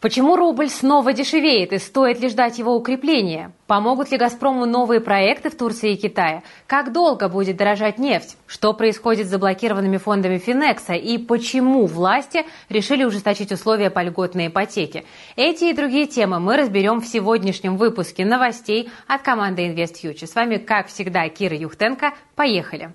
Почему рубль снова дешевеет и стоит ли ждать его укрепления? Помогут ли «Газпрому» новые проекты в Турции и Китае? Как долго будет дорожать нефть? Что происходит с заблокированными фондами Финекса? И почему власти решили ужесточить условия по льготной ипотеке? Эти и другие темы мы разберем в сегодняшнем выпуске новостей от команды InvestFuture. С вами, как всегда, Кира Юхтенко. Поехали!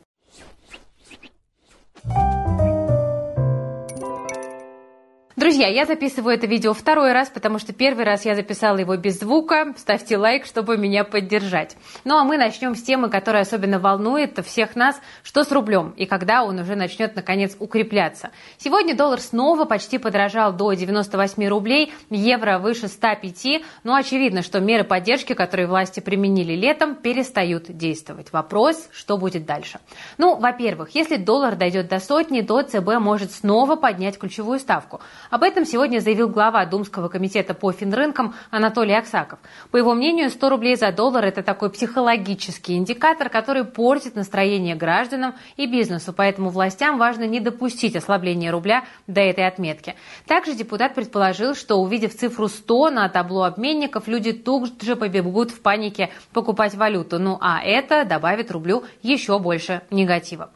Друзья, я записываю это видео второй раз, потому что первый раз я записала его без звука. Ставьте лайк, чтобы меня поддержать. Ну а мы начнем с темы, которая особенно волнует всех нас, что с рублем и когда он уже начнет наконец укрепляться. Сегодня доллар снова почти подорожал до 98 рублей, евро выше 105, но очевидно, что меры поддержки, которые власти применили летом, перестают действовать. Вопрос, что будет дальше? Ну, во-первых, если доллар дойдет до сотни, то ЦБ может снова поднять ключевую ставку. Об этом сегодня заявил глава Думского комитета по финрынкам Анатолий Аксаков. По его мнению, 100 рублей за доллар – это такой психологический индикатор, который портит настроение гражданам и бизнесу, поэтому властям важно не допустить ослабления рубля до этой отметки. Также депутат предположил, что увидев цифру 100 на табло обменников, люди тут же побегут в панике покупать валюту. Ну а это добавит рублю еще больше негатива.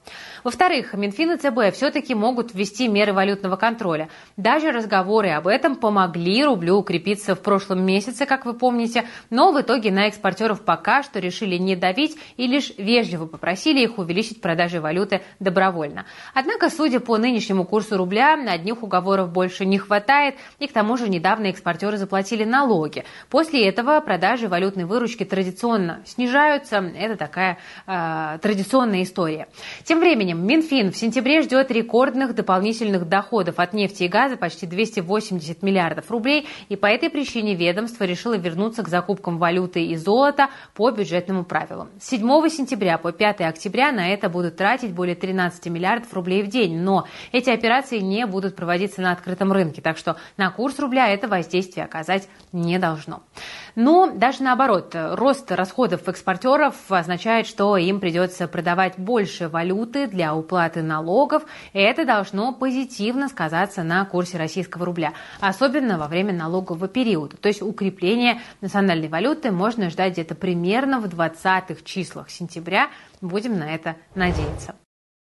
Во-вторых, Минфин и ЦБ все-таки могут ввести меры валютного контроля. Даже разговоры об этом помогли рублю укрепиться в прошлом месяце, как вы помните, но в итоге на экспортеров пока что решили не давить и лишь вежливо попросили их увеличить продажи валюты добровольно. Однако, судя по нынешнему курсу рубля, одних уговоров больше не хватает, и к тому же недавно экспортеры заплатили налоги. После этого продажи валютной выручки традиционно снижаются. Это такая э, традиционная история. Тем временем Минфин в сентябре ждет рекордных дополнительных доходов от нефти и газа почти 280 миллиардов рублей, и по этой причине ведомство решило вернуться к закупкам валюты и золота по бюджетному правилу. С 7 сентября по 5 октября на это будут тратить более 13 миллиардов рублей в день, но эти операции не будут проводиться на открытом рынке, так что на курс рубля это воздействие оказать не должно. Но даже наоборот, рост расходов экспортеров означает, что им придется продавать больше валюты для уплаты налогов, это должно позитивно сказаться на курсе российского рубля, особенно во время налогового периода. То есть укрепление национальной валюты можно ждать где-то примерно в 20-х числах сентября. Будем на это надеяться.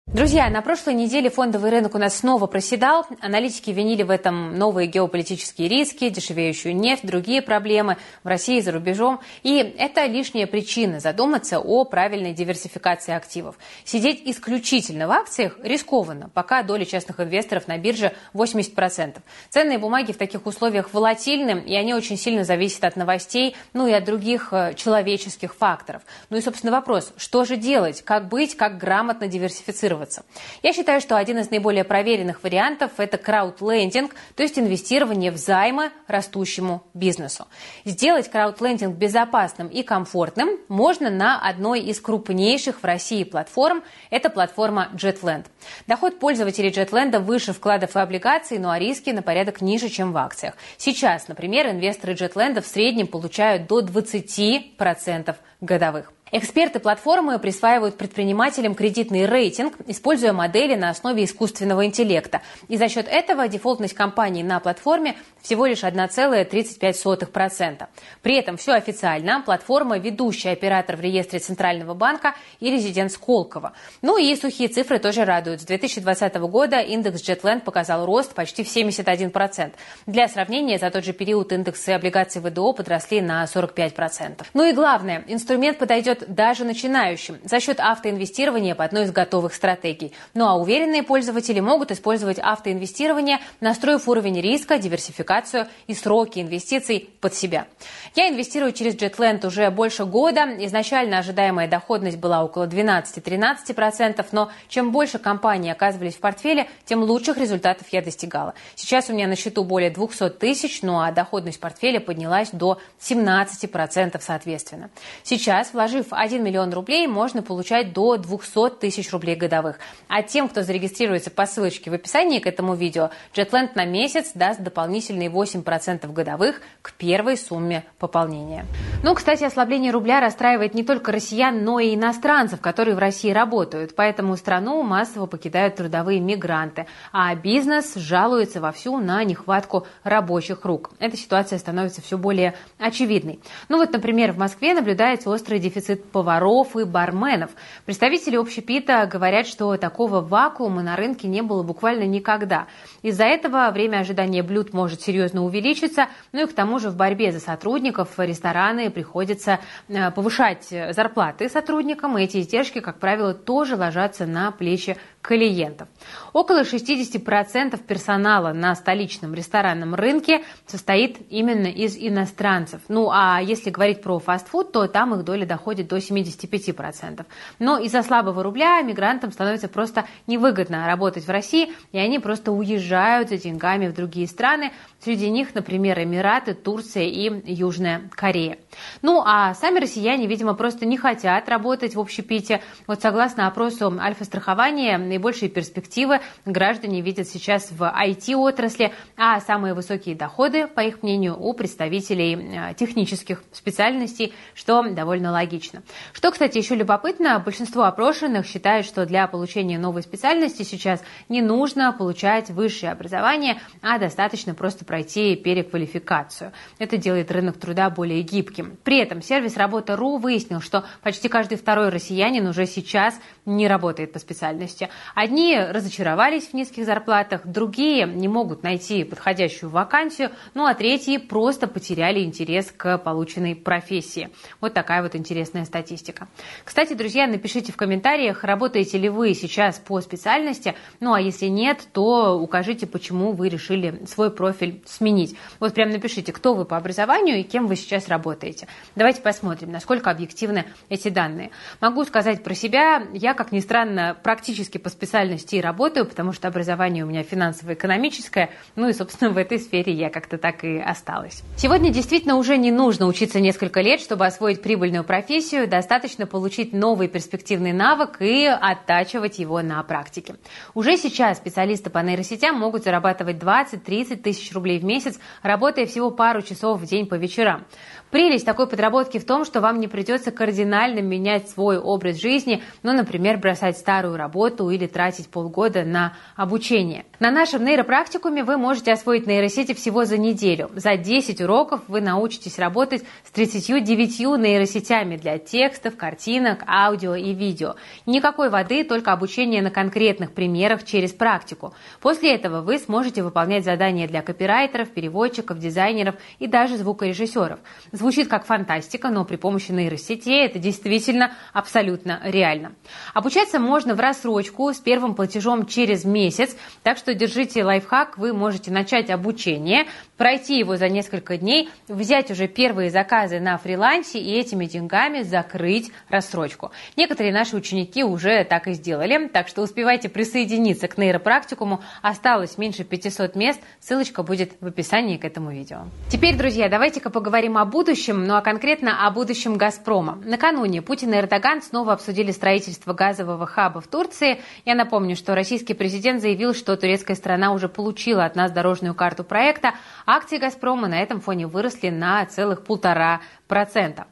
Друзья, на прошлой неделе фондовый рынок у нас снова проседал. Аналитики винили в этом новые геополитические риски, дешевеющую нефть, другие проблемы в России и за рубежом. И это лишняя причина задуматься о правильной диверсификации активов. Сидеть исключительно в акциях рискованно, пока доля частных инвесторов на бирже 80%. Ценные бумаги в таких условиях волатильны, и они очень сильно зависят от новостей, ну и от других э, человеческих факторов. Ну и, собственно, вопрос, что же делать, как быть, как грамотно диверсифицировать инвестироваться. Я считаю, что один из наиболее проверенных вариантов – это краудлендинг, то есть инвестирование в займы растущему бизнесу. Сделать краудлендинг безопасным и комфортным можно на одной из крупнейших в России платформ – это платформа JetLand. Доход пользователей JetLand выше вкладов и облигаций, ну а риски на порядок ниже, чем в акциях. Сейчас, например, инвесторы JetLand в среднем получают до 20% годовых. Эксперты платформы присваивают предпринимателям кредитный рейтинг, используя модели на основе искусственного интеллекта. И за счет этого дефолтность компании на платформе всего лишь 1,35%. При этом все официально. Платформа – ведущий оператор в реестре Центрального банка и резидент Сколково. Ну и сухие цифры тоже радуют. С 2020 года индекс Jetland показал рост почти в 71%. Для сравнения, за тот же период индексы облигаций ВДО подросли на 45%. Ну и главное, инструмент подойдет даже начинающим за счет автоинвестирования по одной из готовых стратегий. Ну а уверенные пользователи могут использовать автоинвестирование, настроив уровень риска, диверсификацию и сроки инвестиций под себя. Я инвестирую через JetLand уже больше года. Изначально ожидаемая доходность была около 12-13%, но чем больше компаний оказывались в портфеле, тем лучших результатов я достигала. Сейчас у меня на счету более 200 тысяч, ну а доходность портфеля поднялась до 17% соответственно. Сейчас, вложив 1 миллион рублей, можно получать до 200 тысяч рублей годовых. А тем, кто зарегистрируется по ссылочке в описании к этому видео, JetLand на месяц даст дополнительные 8% годовых к первой сумме пополнения. Ну, кстати, ослабление рубля расстраивает не только россиян, но и иностранцев, которые в России работают. Поэтому страну массово покидают трудовые мигранты. А бизнес жалуется вовсю на нехватку рабочих рук. Эта ситуация становится все более очевидной. Ну вот, например, в Москве наблюдается острый дефицит поваров и барменов. Представители общепита говорят, что такого вакуума на рынке не было буквально никогда. Из-за этого время ожидания блюд может серьезно увеличиться, ну и к тому же в борьбе за сотрудников рестораны приходится э, повышать зарплаты сотрудникам, и эти издержки, как правило, тоже ложатся на плечи клиентов. Около 60% персонала на столичном ресторанном рынке состоит именно из иностранцев. Ну а если говорить про фастфуд, то там их доля доходит до 75%. Но из-за слабого рубля мигрантам становится просто невыгодно работать в России, и они просто уезжают за деньгами в другие страны. Среди них, например, Эмираты, Турция и Южная Корея. Ну а сами россияне, видимо, просто не хотят работать в общепите. Вот согласно опросу Альфа-страхования, наибольшие перспективы граждане видят сейчас в IT-отрасли, а самые высокие доходы, по их мнению, у представителей э, технических специальностей, что довольно логично. Что, кстати, еще любопытно, большинство опрошенных считают, что для получения новой специальности сейчас не нужно получать высшее образование, а достаточно просто пройти переквалификацию. Это делает рынок труда более гибким. При этом сервис «Работа.ру» выяснил, что почти каждый второй россиянин уже сейчас не работает по специальности. Одни разочаровались в низких зарплатах, другие не могут найти подходящую вакансию, ну а третьи просто потеряли интерес к полученной профессии. Вот такая вот интересная статистика. Кстати, друзья, напишите в комментариях, работаете ли вы сейчас по специальности, ну а если нет, то укажите, почему вы решили свой профиль сменить. Вот прям напишите, кто вы по образованию и кем вы сейчас работаете. Давайте посмотрим, насколько объективны эти данные. Могу сказать про себя, я, как ни странно, практически по специальности и работаю, потому что образование у меня финансово-экономическое, ну и, собственно, в этой сфере я как-то так и осталась. Сегодня действительно уже не нужно учиться несколько лет, чтобы освоить прибыльную профессию, достаточно получить новый перспективный навык и оттачивать его на практике. Уже сейчас специалисты по нейросетям могут зарабатывать 20-30 тысяч рублей в месяц, работая всего пару часов в день по вечерам. Прелесть такой подработки в том, что вам не придется кардинально менять свой образ жизни, ну, например, бросать старую работу или тратить полгода на обучение. На нашем нейропрактикуме вы можете освоить нейросети всего за неделю. За 10 уроков вы научитесь работать с 39 нейросетями для текстов, картинок, аудио и видео. Никакой воды, только обучение на конкретных примерах через практику. После этого вы сможете выполнять задания для копирайтеров, переводчиков, дизайнеров и даже звукорежиссеров. Звучит как фантастика, но при помощи нейросетей это действительно абсолютно реально. Обучаться можно в рассрочку с первым платежом через месяц, так что держите лайфхак, вы можете начать обучение, пройти его за несколько дней, взять уже первые заказы на фрилансе и этими деньгами закрыть рассрочку. Некоторые наши ученики уже так и сделали, так что успевайте присоединиться к нейропрактикуму. Осталось меньше 500 мест, ссылочка будет в описании к этому видео. Теперь, друзья, давайте-ка поговорим о будущем, ну а конкретно о будущем «Газпрома». Накануне Путин и Эрдоган снова обсудили строительство газового хаба в Турции. Я напомню, что российский президент заявил, что турецкая страна уже получила от нас дорожную карту проекта, Акции «Газпрома» на этом фоне выросли на целых полтора процента.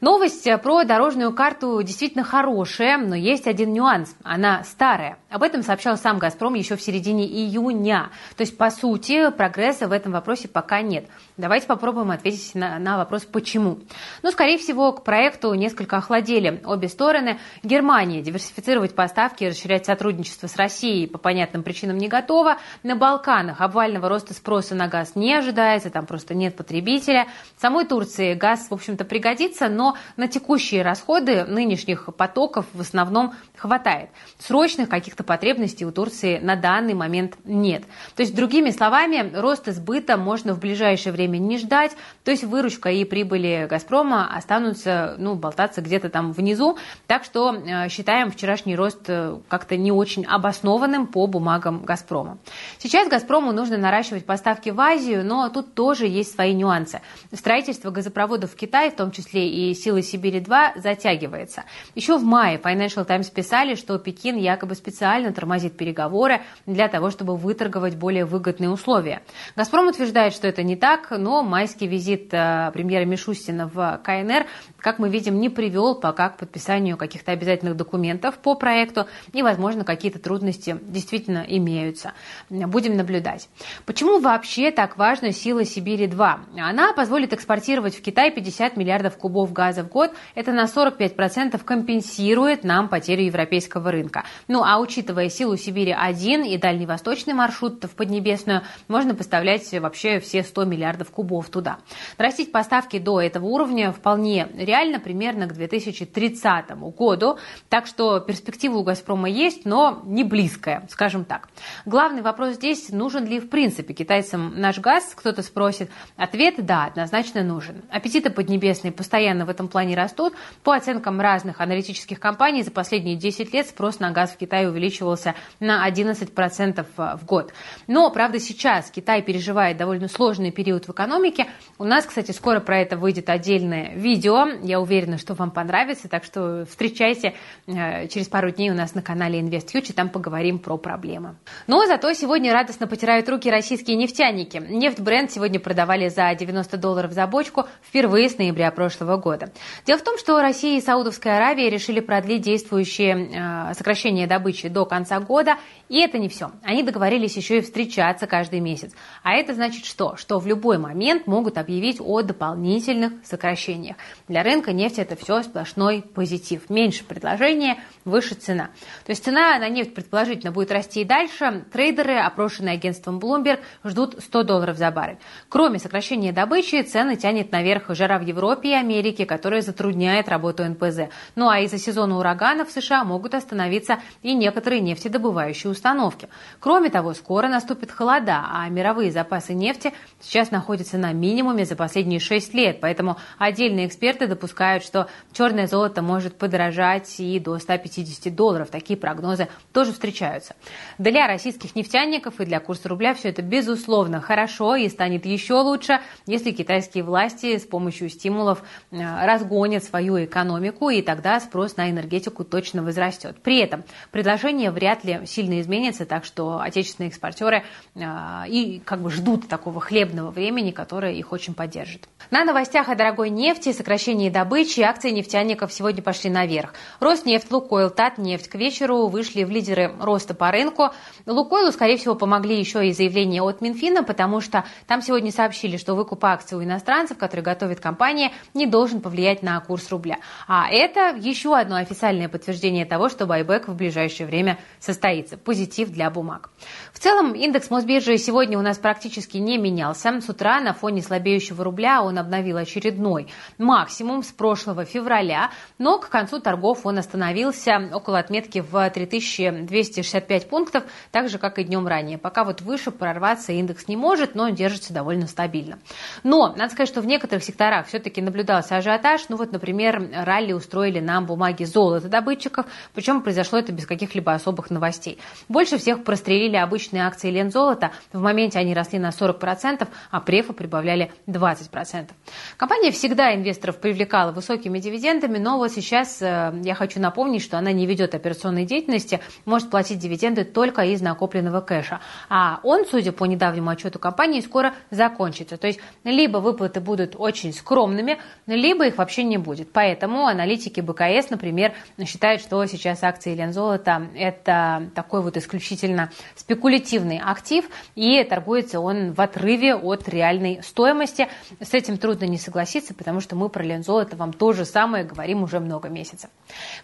Новость про дорожную карту действительно хорошая, но есть один нюанс. Она старая. Об этом сообщал сам «Газпром» еще в середине июня. То есть, по сути, прогресса в этом вопросе пока нет. Давайте попробуем ответить на, на вопрос «почему?». Ну, скорее всего, к проекту несколько охладели обе стороны. Германия диверсифицировать поставки и расширять сотрудничество с Россией по понятным причинам не готова. На Балканах обвального роста спроса на газ не ожидается, там просто нет потребителя. Самой Турции газ, в общем-то, пригодится, но на текущие расходы нынешних потоков в основном хватает. Срочных каких-то потребностей у Турции на данный момент нет. То есть, другими словами, рост сбыта можно в ближайшее время не ждать, то есть выручка и прибыли «Газпрома» останутся ну, болтаться где-то там внизу, так что э, считаем вчерашний рост э, как-то не очень обоснованным по бумагам «Газпрома». Сейчас «Газпрому» нужно наращивать поставки в Азию, но тут тоже есть свои нюансы. Строительство газопроводов в Китай Китай, в том числе и силы Сибири-2, затягивается. Еще в мае Financial Times писали, что Пекин якобы специально тормозит переговоры для того, чтобы выторговать более выгодные условия. «Газпром» утверждает, что это не так, но майский визит э, премьера Мишустина в КНР, как мы видим, не привел пока к подписанию каких-то обязательных документов по проекту, и, возможно, какие-то трудности действительно имеются. Будем наблюдать. Почему вообще так важна сила Сибири-2? Она позволит экспортировать в Китай 50 миллиардов кубов газа в год. Это на 45% компенсирует нам потерю европейского рынка. Ну а учитывая силу Сибири-1 и дальневосточный маршрут в Поднебесную, можно поставлять вообще все 100 миллиардов кубов туда. Нарастить поставки до этого уровня вполне реально, примерно к 2030 году. Так что перспектива у «Газпрома» есть, но не близкая, скажем так. Главный вопрос здесь, нужен ли в принципе китайцам наш газ, кто-то спросит. Ответ – да, однозначно нужен. Аппетиты поднебесные постоянно в этом плане растут. По оценкам разных аналитических компаний, за последние 10 лет спрос на газ в Китае увеличивался на 11% в год. Но, правда, сейчас Китай переживает довольно сложный период в экономике. У нас, кстати, скоро про это выйдет отдельное видео. Я уверена, что вам понравится, так что встречайте э, через пару дней у нас на канале InvestFuture, там поговорим про проблемы. Но зато сегодня радостно потирают руки российские нефтяники. Нефть бренд сегодня продавали за 90 долларов за бочку впервые с ноября прошлого года. Дело в том, что Россия и Саудовская Аравия решили продлить действующее э, сокращение добычи до конца года. И это не все. Они договорились еще и встречаться каждый месяц. А это значит что? Что в любой момент могут объявить о дополнительных сокращениях. Для рынка нефти это все сплошной позитив. Меньше предложения, выше цена. То есть цена на нефть предположительно будет расти и дальше. Трейдеры, опрошенные агентством Bloomberg, ждут 100 долларов за баррель. Кроме сокращения добычи, цены тянет наверх жара в Европе и Америке, которая затрудняет работу НПЗ. Ну а из-за сезона ураганов в США могут остановиться и некоторые нефтедобывающие установки. Кроме того, скоро наступит холода, а мировые запасы нефти сейчас находятся на минимуме за последние 6 лет. Поэтому отдельные эксперты допускают, что черное золото может подорожать и до 150 долларов. Такие прогнозы тоже встречаются. Для российских нефтяников и для курса рубля все это безусловно хорошо и станет еще лучше, если китайские власти с помощью стимулов э, разгонят свою экономику, и тогда спрос на энергетику точно возрастет. При этом предложение вряд ли сильно изменится, так что отечественные экспортеры э, и как бы ждут такого хлебного времени, которое их очень поддержит. На новостях о дорогой нефти, сокращении добычи акции нефтяников сегодня пошли наверх. Роснефть, Лукойл, Татнефть к вечеру вышли в лидеры роста по рынку. Лукойлу, скорее всего, помогли еще и заявления от Минфина, потому что там сегодня сообщили, что выкуп акций у иностранцев, которые готовит компания, не должен повлиять на курс рубля. А это еще одно официальное подтверждение того, что байбек в ближайшее время состоится. Позитив для бумаг. В целом, индекс Мосбиржи сегодня у нас практически не менялся. С утра на фоне слабеющего рубля он обновил очередной максимум с прошлого февраля, но к концу торгов он остановился около отметки в 3265 пунктов, так же, как и днем ранее. Пока вот выше прорваться индекс не может, но держится довольно стабильно. Но, надо сказать, что в некоторых секторах все-таки наблюдался ажиотаж. Ну вот, например, ралли устроили нам бумаги золота добытчиков, причем произошло это без каких-либо особых новостей. Больше всех прострелили обычные акции Лензолота. В моменте они росли на 40%, а префа прибавляли 20%. Компания всегда инвесторов привлекала высокими дивидендами, но вот сейчас э, я хочу напомнить, что она не ведет операционной деятельности, может платить дивиденды только из накопленного кэша. А он, судя по недавнему отчету компании, скоро закончится. То есть либо выплаты будут очень скромными, либо их вообще не будет. Поэтому аналитики БКС, например, считают, что сейчас акции Лензолота – это такой вот исключительно спекулятивный актив, и торгуется он в отрыве от реальной стоимости. С этим трудно не согласиться, потому что мы про Лензолото вам то же самое говорим уже много месяцев.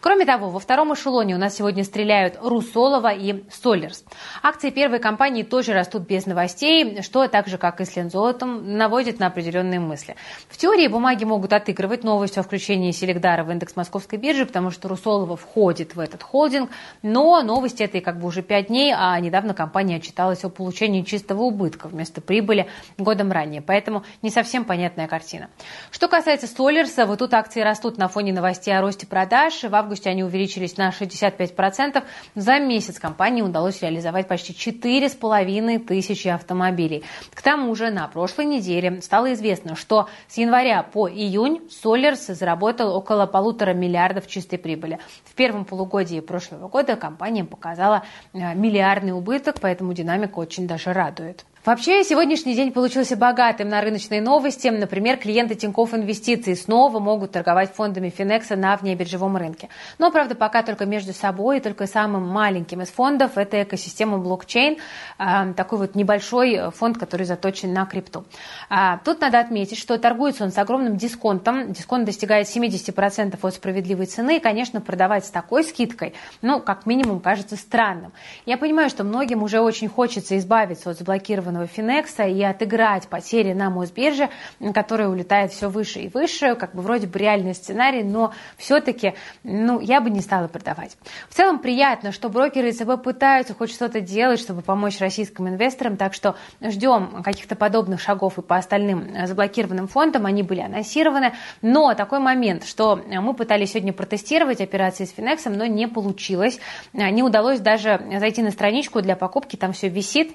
Кроме того, во втором эшелоне у нас сегодня стреляют Русолова и Солерс. Акции первой компании тоже растут без новостей, что так же, как и с Лензолотом, наводит на определенные мысли. В теории бумаги могут отыгрывать новость о включении Селегдара в индекс московской биржи, потому что Русолова входит в этот холдинг, но новости этой как бы уже пять дней, а недавно компания отчиталась о получении чистого убытка вместо прибыли годом ранее, поэтому не совсем понятная картина. Что касается Солерса. Вот тут акции растут на фоне новостей о росте продаж. В августе они увеличились на 65%. За месяц компании удалось реализовать почти 4,5 тысячи автомобилей. К тому же на прошлой неделе стало известно, что с января по июнь Солерс заработал около полутора миллиардов чистой прибыли. В первом полугодии прошлого года компания показала э, миллиардный убыток, поэтому динамика очень даже радует. Вообще, сегодняшний день получился богатым на рыночные новости. Например, клиенты Тинькофф Инвестиций снова могут торговать фондами Финекса на внебиржевом рынке. Но, правда, пока только между собой и только самым маленьким из фондов. Это экосистема блокчейн, а, такой вот небольшой фонд, который заточен на крипту. А, тут надо отметить, что торгуется он с огромным дисконтом. Дисконт достигает 70% от справедливой цены. И, конечно, продавать с такой скидкой, ну, как минимум, кажется странным. Я понимаю, что многим уже очень хочется избавиться от заблокированных заблокированного Финекса и отыграть потери на Мосбирже, которая улетает все выше и выше, как бы вроде бы реальный сценарий, но все-таки ну, я бы не стала продавать. В целом приятно, что брокеры ЦБ пытаются хоть что-то делать, чтобы помочь российским инвесторам, так что ждем каких-то подобных шагов и по остальным заблокированным фондам, они были анонсированы, но такой момент, что мы пытались сегодня протестировать операции с Финексом, но не получилось, не удалось даже зайти на страничку для покупки, там все висит,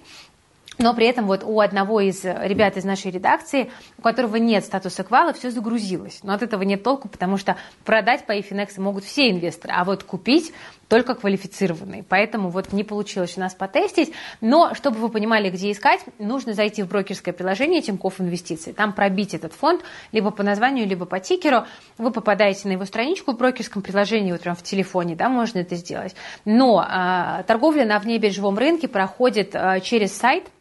но при этом вот у одного из ребят из нашей редакции, у которого нет статуса квала, все загрузилось. Но от этого нет толку, потому что продать по Efinex могут все инвесторы, а вот купить только квалифицированные. Поэтому вот не получилось у нас потестить. Но, чтобы вы понимали, где искать, нужно зайти в брокерское приложение Тинькофф Инвестиции. Там пробить этот фонд либо по названию, либо по тикеру. Вы попадаете на его страничку в брокерском приложении, вот прям в телефоне, да, можно это сделать. Но а, торговля на внебиржевом рынке проходит а, через сайт –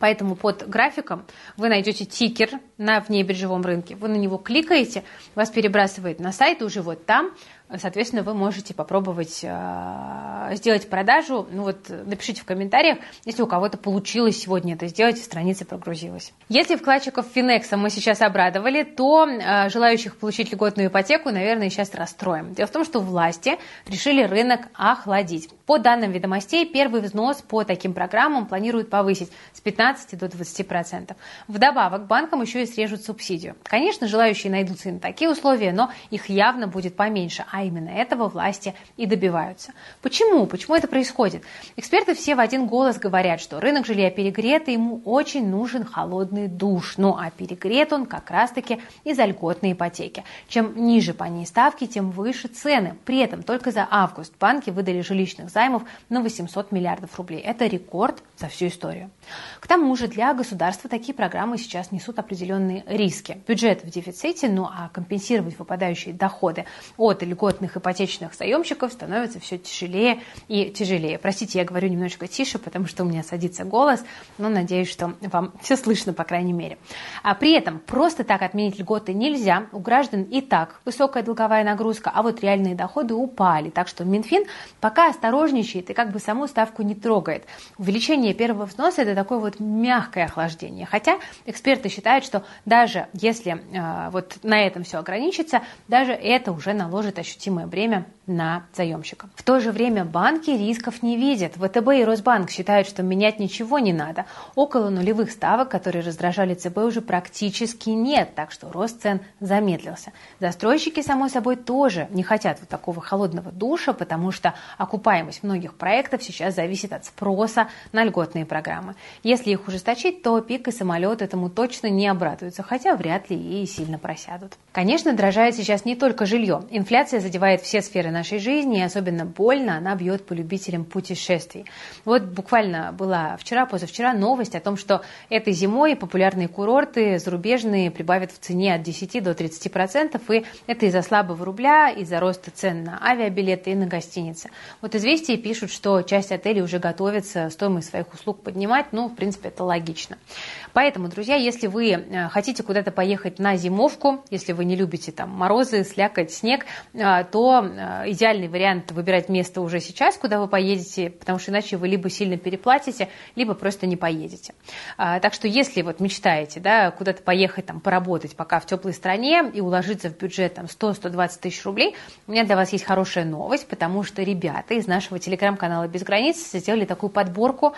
Поэтому под графиком вы найдете тикер на внебиржевом рынке. Вы на него кликаете, вас перебрасывает на сайт, уже вот там Соответственно, вы можете попробовать э, сделать продажу. Ну вот напишите в комментариях, если у кого-то получилось сегодня это сделать, страница прогрузилась. Если вкладчиков Финекса мы сейчас обрадовали, то э, желающих получить льготную ипотеку, наверное, сейчас расстроим. Дело в том, что власти решили рынок охладить. По данным ведомостей, первый взнос по таким программам планируют повысить с 15 до 20%. Вдобавок, банкам еще и срежут субсидию. Конечно, желающие найдутся и на такие условия, но их явно будет поменьше, а именно этого власти и добиваются. Почему? Почему это происходит? Эксперты все в один голос говорят, что рынок жилья перегрет, и ему очень нужен холодный душ. Ну а перегрет он как раз-таки из-за льготной ипотеки. Чем ниже по ней ставки, тем выше цены. При этом только за август банки выдали жилищных займов на 800 миллиардов рублей. Это рекорд за всю историю. К тому же для государства такие программы сейчас несут определенные риски. Бюджет в дефиците, ну а компенсировать выпадающие доходы от льготных ипотечных заемщиков становится все тяжелее и тяжелее. Простите, я говорю немножечко тише, потому что у меня садится голос, но надеюсь, что вам все слышно, по крайней мере. А при этом просто так отменить льготы нельзя. У граждан и так высокая долговая нагрузка, а вот реальные доходы упали. Так что Минфин пока осторожничает и как бы саму ставку не трогает. Увеличение первого взноса – это такое вот мягкое охлаждение. Хотя эксперты считают, что даже если э, вот на этом все ограничится, даже это уже наложит ощутимое бремя на заемщика. В то же время банки рисков не видят. ВТБ и Росбанк считают, что менять ничего не надо. Около нулевых ставок, которые раздражали ЦБ, уже практически нет, так что рост цен замедлился. Застройщики, само собой, тоже не хотят вот такого холодного душа, потому что окупаемость многих проектов сейчас зависит от спроса на льготные программы. Если их ужесточить, то пик и самолет этому точно не обрадуются, хотя вряд ли и сильно просядут. Конечно, дорожает сейчас не только жилье. Инфляция задевает все сферы нашей жизни, и особенно больно она бьет по любителям путешествий. Вот буквально была вчера, позавчера новость о том, что этой зимой популярные курорты зарубежные прибавят в цене от 10 до 30 процентов, и это из-за слабого рубля, из-за роста цен на авиабилеты и на гостиницы. Вот известия пишут, что часть отелей уже готовится стоимость своих услуг поднимать, ну, в принципе, это логично. Поэтому, друзья, если вы э, хотите куда-то поехать на зимовку, если вы не любите там морозы, слякоть, снег, э, а, то идеальный вариант выбирать место уже сейчас, куда вы поедете, потому что иначе вы либо сильно переплатите, либо просто не поедете. Так что если вот мечтаете да, куда-то поехать, там, поработать пока в теплой стране и уложиться в бюджет там, 100-120 тысяч рублей, у меня для вас есть хорошая новость, потому что ребята из нашего телеграм-канала «Без границ» сделали такую подборку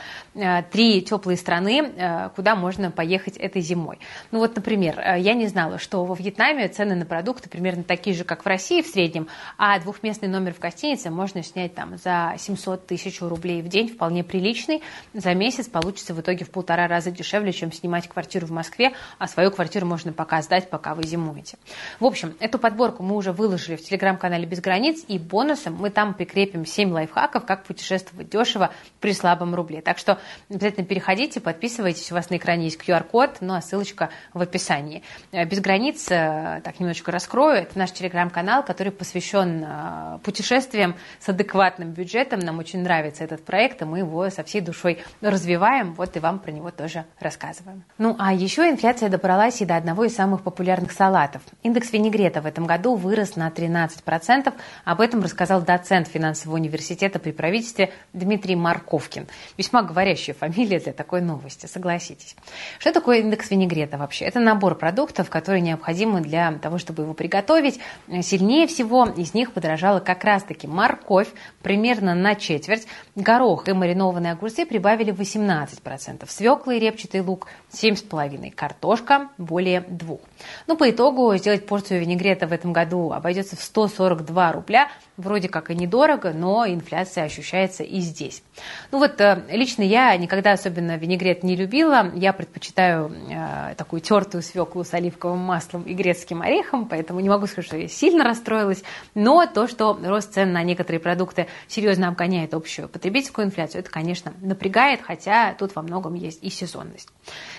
«Три теплые страны, куда можно поехать этой зимой». Ну вот, например, я не знала, что во Вьетнаме цены на продукты примерно такие же, как в России в среднем, а двухместный номер в гостинице можно снять там за 700 тысяч рублей в день, вполне приличный. За месяц получится в итоге в полтора раза дешевле, чем снимать квартиру в Москве, а свою квартиру можно пока сдать, пока вы зимуете. В общем, эту подборку мы уже выложили в телеграм-канале «Без границ», и бонусом мы там прикрепим 7 лайфхаков, как путешествовать дешево при слабом рубле. Так что обязательно переходите, подписывайтесь, у вас на экране есть QR-код, ну а ссылочка в описании. «Без границ», э, так немножечко раскрою, это наш телеграм-канал, который посвящен э, путешествиям с адекватным бюджетом. Нам очень нравится этот проект, и мы его со всей душой развиваем, вот и вам про него тоже рассказываем. Ну а еще инфляция добралась и до одного из самых популярных салатов. Индекс винегрета в этом году вырос на 13%. Об этом рассказал доцент финансового университета при правительстве Дмитрий Марковкин. Весьма говорящая фамилия для такой новости, согласитесь. Что такое индекс винегрета вообще? Это набор продуктов, которые необходимы для того, чтобы его приготовить. Сильнее всего из них подорожала как раз-таки морковь, примерно на четверть. Горох и маринованные огурцы прибавили 18%. Свекла и репчатый лук 7,5%. Картошка более 2%. Ну, по итогу сделать порцию винегрета в этом году обойдется в 142 рубля. Вроде как и недорого, но инфляция ощущается и здесь. Ну вот э, лично я никогда особенно винегрет не любила. Я предпочитаю э, такую тертую свеклу с оливковым маслом и грецким орехом, поэтому не могу сказать, что я сильно расстроилась. Но то, что рост цен на некоторые продукты серьезно обгоняет общую потребительскую инфляцию, это, конечно, напрягает, хотя тут во многом есть и сезонность.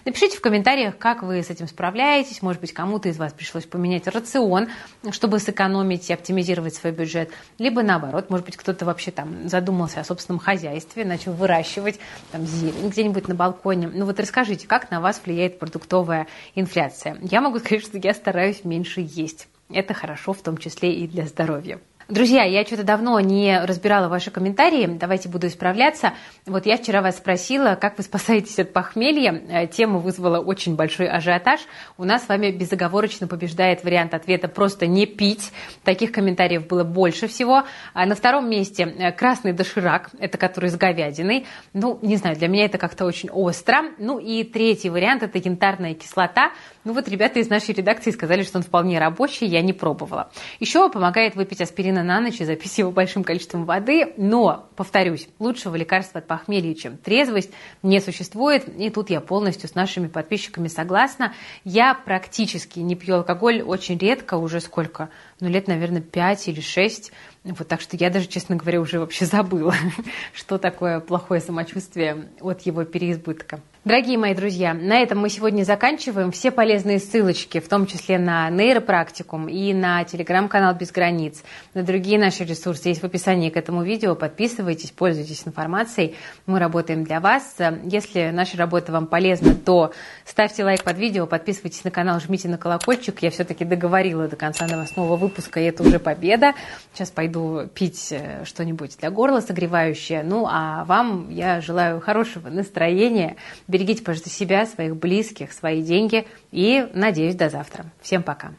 Напишите в комментариях, как вы с этим справляетесь. Может быть, кому-то из вас пришлось поменять рацион, чтобы сэкономить и оптимизировать свой бюджет. Либо наоборот, может быть, кто-то вообще там задумался о собственном хозяйстве, начал выращивать там зелень где-нибудь на балконе. Ну вот расскажите, как на вас влияет продуктовая инфляция. Я могу сказать, что я стараюсь меньше есть. Это хорошо, в том числе и для здоровья. Друзья, я что-то давно не разбирала ваши комментарии, давайте буду исправляться. Вот я вчера вас спросила, как вы спасаетесь от похмелья. Э, тема вызвала очень большой ажиотаж. У нас с вами безоговорочно побеждает вариант ответа «просто не пить». Таких комментариев было больше всего. А на втором месте э, красный доширак, это который с говядиной. Ну, не знаю, для меня это как-то очень остро. Ну и третий вариант – это янтарная кислота. Ну вот ребята из нашей редакции сказали, что он вполне рабочий, я не пробовала. Еще помогает выпить аспирина на ночь и запить его большим количеством воды, но, повторюсь, лучшего лекарства от похмелья, чем трезвость, не существует, и тут я полностью с нашими подписчиками согласна. Я практически не пью алкоголь очень редко, уже сколько, ну лет, наверное, 5 или 6, вот так что я даже, честно говоря, уже вообще забыла, что такое плохое самочувствие от его переизбытка. Дорогие мои друзья, на этом мы сегодня заканчиваем. Все полезные ссылочки, в том числе на нейропрактикум и на телеграм-канал «Без границ», на другие наши ресурсы есть в описании к этому видео. Подписывайтесь, пользуйтесь информацией. Мы работаем для вас. Если наша работа вам полезна, то ставьте лайк под видео, подписывайтесь на канал, жмите на колокольчик. Я все-таки договорила до конца новостного выпуска, и это уже победа. Сейчас пойду пить э, что-нибудь для горла согревающее. Ну, а вам я желаю хорошего настроения, Берегите, пожалуйста, себя, своих близких, свои деньги. И надеюсь, до завтра. Всем пока.